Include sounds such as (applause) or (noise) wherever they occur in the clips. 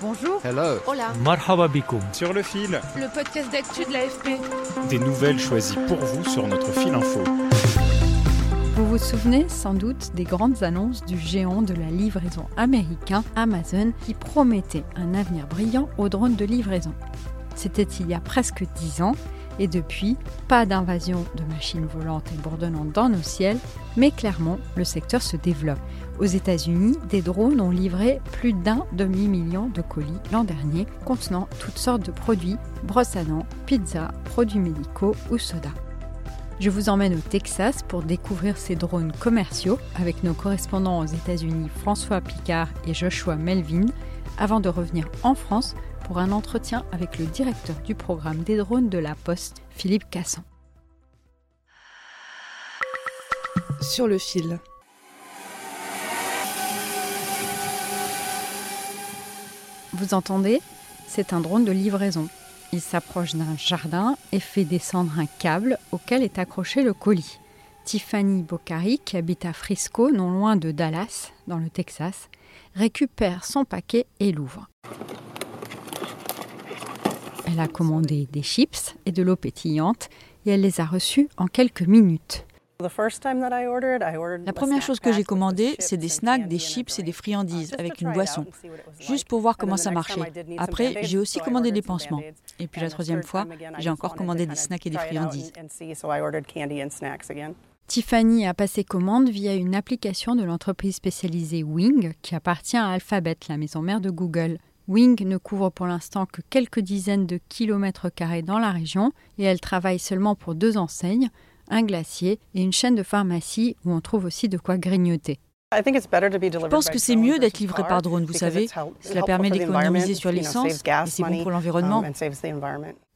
Bonjour. Hello. Hola. Marhaba bikoum. Sur le fil, Le podcast d'actu de l'AFP. des nouvelles choisies pour vous sur notre fil info. Vous vous souvenez sans doute des grandes annonces du géant de la livraison américain Amazon qui promettait un avenir brillant aux drones de livraison. C'était il y a presque 10 ans et depuis, pas d'invasion de machines volantes et bourdonnantes dans nos ciels, mais clairement, le secteur se développe. Aux États-Unis, des drones ont livré plus d'un demi-million de colis l'an dernier contenant toutes sortes de produits, brosses à dents, pizzas, produits médicaux ou sodas. Je vous emmène au Texas pour découvrir ces drones commerciaux avec nos correspondants aux États-Unis François Picard et Joshua Melvin avant de revenir en France pour un entretien avec le directeur du programme des drones de la Poste, Philippe Cassan. Sur le fil. Vous entendez C'est un drone de livraison. Il s'approche d'un jardin et fait descendre un câble auquel est accroché le colis. Tiffany Boccari, qui habite à Frisco, non loin de Dallas, dans le Texas, récupère son paquet et l'ouvre. Elle a commandé des chips et de l'eau pétillante et elle les a reçus en quelques minutes. La première chose que j'ai commandée, c'est des snacks, des chips et des friandises avec une boisson, juste pour voir comment ça marchait. Après, j'ai aussi commandé des pansements. Et puis la troisième fois, j'ai encore commandé des snacks et des friandises. Tiffany a passé commande via une application de l'entreprise spécialisée Wing qui appartient à Alphabet, la maison mère de Google. Wing ne couvre pour l'instant que quelques dizaines de kilomètres carrés dans la région et elle travaille seulement pour deux enseignes, un glacier et une chaîne de pharmacie où on trouve aussi de quoi grignoter. Je pense que c'est mieux d'être livré par drone, vous savez. Cela permet d'économiser sur l'essence et c'est bon pour l'environnement.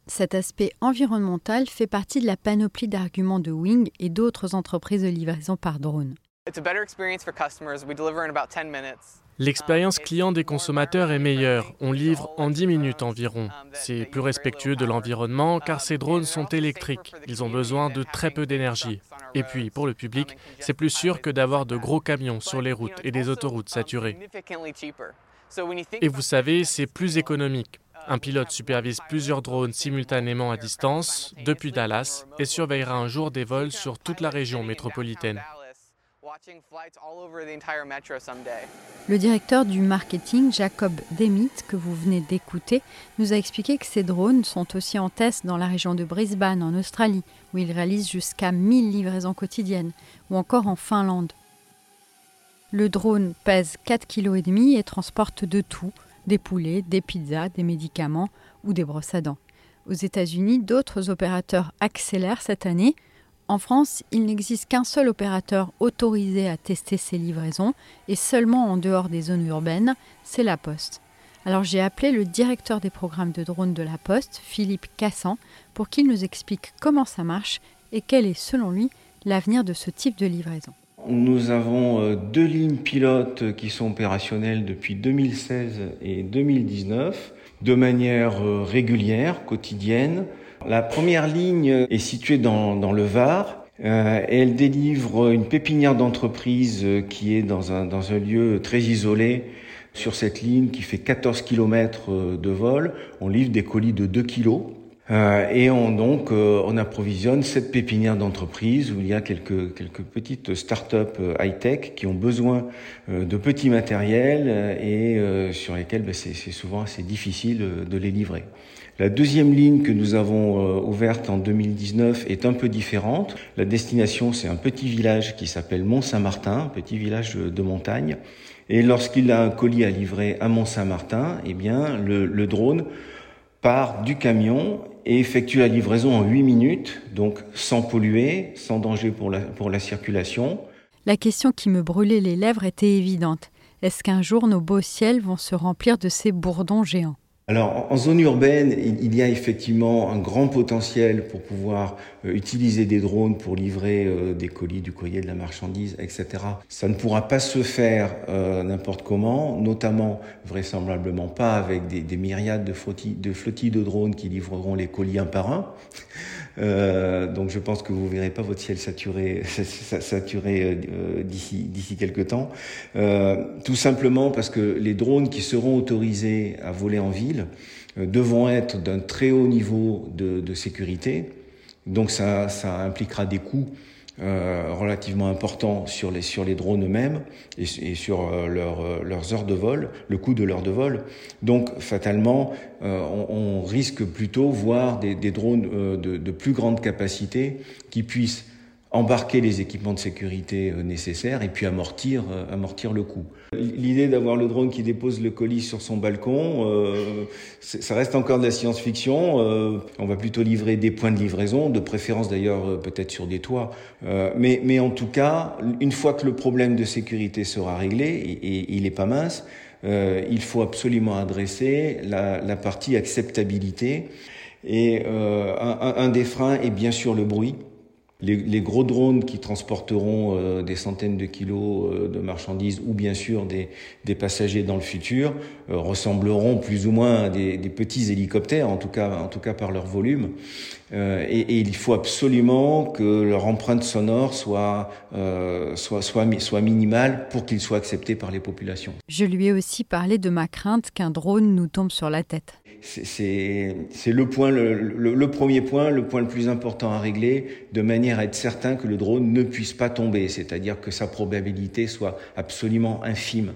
Cet aspect environnemental fait partie de la panoplie d'arguments de Wing et d'autres entreprises de livraison par drone. L'expérience client des consommateurs est meilleure. On livre en 10 minutes environ. C'est plus respectueux de l'environnement car ces drones sont électriques. Ils ont besoin de très peu d'énergie. Et puis, pour le public, c'est plus sûr que d'avoir de gros camions sur les routes et des autoroutes saturées. Et vous savez, c'est plus économique. Un pilote supervise plusieurs drones simultanément à distance depuis Dallas et surveillera un jour des vols sur toute la région métropolitaine. Le directeur du marketing, Jacob Demit, que vous venez d'écouter, nous a expliqué que ces drones sont aussi en test dans la région de Brisbane, en Australie, où ils réalisent jusqu'à 1000 livraisons quotidiennes, ou encore en Finlande. Le drone pèse 4,5 kg et transporte de tout, des poulets, des pizzas, des médicaments ou des brosses à dents. Aux États-Unis, d'autres opérateurs accélèrent cette année. En France, il n'existe qu'un seul opérateur autorisé à tester ces livraisons et seulement en dehors des zones urbaines, c'est la Poste. Alors j'ai appelé le directeur des programmes de drones de la Poste, Philippe Cassan, pour qu'il nous explique comment ça marche et quel est selon lui l'avenir de ce type de livraison. Nous avons euh, deux lignes pilotes qui sont opérationnelles depuis 2016 et 2019 de manière euh, régulière, quotidienne. La première ligne est située dans, dans le Var. Euh, elle délivre une pépinière d'entreprise euh, qui est dans un, dans un lieu très isolé sur cette ligne qui fait 14 km de vol. On livre des colis de 2 kg. Euh, et on donc euh, on approvisionne cette pépinière d'entreprise où il y a quelques quelques petites start-up euh, high-tech qui ont besoin euh, de petits matériels euh, et euh, sur lesquels ben, c'est souvent assez difficile euh, de les livrer. La deuxième ligne que nous avons euh, ouverte en 2019 est un peu différente. La destination, c'est un petit village qui s'appelle Mont-Saint-Martin, petit village de, de montagne. Et lorsqu'il a un colis à livrer à Mont-Saint-Martin, eh bien, le, le drone part du camion et effectue la livraison en 8 minutes, donc sans polluer, sans danger pour la, pour la circulation. La question qui me brûlait les lèvres était évidente. Est-ce qu'un jour nos beaux ciels vont se remplir de ces bourdons géants? Alors, en zone urbaine, il y a effectivement un grand potentiel pour pouvoir euh, utiliser des drones pour livrer euh, des colis, du courrier, de la marchandise, etc. Ça ne pourra pas se faire euh, n'importe comment, notamment vraisemblablement pas avec des, myriades de de flottilles de drones qui livreront les colis un par un. Euh, donc je pense que vous verrez pas votre ciel saturé, (laughs) saturé euh, d'ici d'ici quelques temps. Euh, tout simplement parce que les drones qui seront autorisés à voler en ville euh, devront être d'un très haut niveau de, de sécurité. Donc ça, ça impliquera des coûts euh, relativement important sur les, sur les drones eux-mêmes et, sur euh, euh, leurs heures de vol, le coût de l'heure de vol. Donc, fatalement, euh, on, on, risque plutôt voir des, des drones de, de, plus grande capacité qui puissent embarquer les équipements de sécurité euh, nécessaires et puis amortir, euh, amortir le coût. L'idée d'avoir le drone qui dépose le colis sur son balcon, euh, ça reste encore de la science-fiction. Euh, on va plutôt livrer des points de livraison, de préférence d'ailleurs euh, peut-être sur des toits. Euh, mais, mais en tout cas, une fois que le problème de sécurité sera réglé, et, il n'est pas mince, il faut absolument adresser la, la partie acceptabilité. Et un, un des freins est bien sûr le bruit. Les, gros drones qui transporteront euh, des centaines de kilos euh, de marchandises ou bien sûr des, passagers dans le futur euh, ressembleront plus ou moins à des, petits hélicoptères, en tout cas, en tout cas par leur volume. Et, il faut absolument que leur empreinte sonore soit, soit, soit, soit minimale pour qu'ils soient acceptés par les populations. Je lui ai aussi parlé de ma crainte qu'un drone nous tombe sur la tête c'est le premier point, le point le plus important à régler, de manière à être certain que le drone ne puisse pas tomber, c'est-à-dire que sa probabilité soit absolument infime.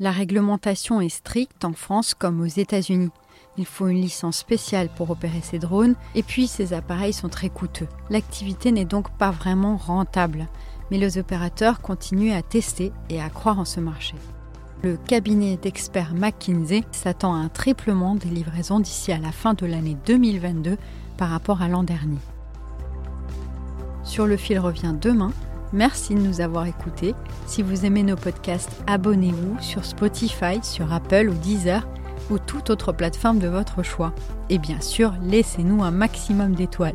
La réglementation est stricte en France comme aux États-Unis. Il faut une licence spéciale pour opérer ces drones, et puis ces appareils sont très coûteux. L'activité n'est donc pas vraiment rentable, mais les opérateurs continuent à tester et à croire en ce marché. Le cabinet d'experts McKinsey s'attend à un triplement des livraisons d'ici à la fin de l'année 2022 par rapport à l'an dernier. Sur le fil revient demain. Merci de nous avoir écoutés. Si vous aimez nos podcasts, abonnez-vous sur Spotify, sur Apple ou Deezer ou toute autre plateforme de votre choix. Et bien sûr, laissez-nous un maximum d'étoiles.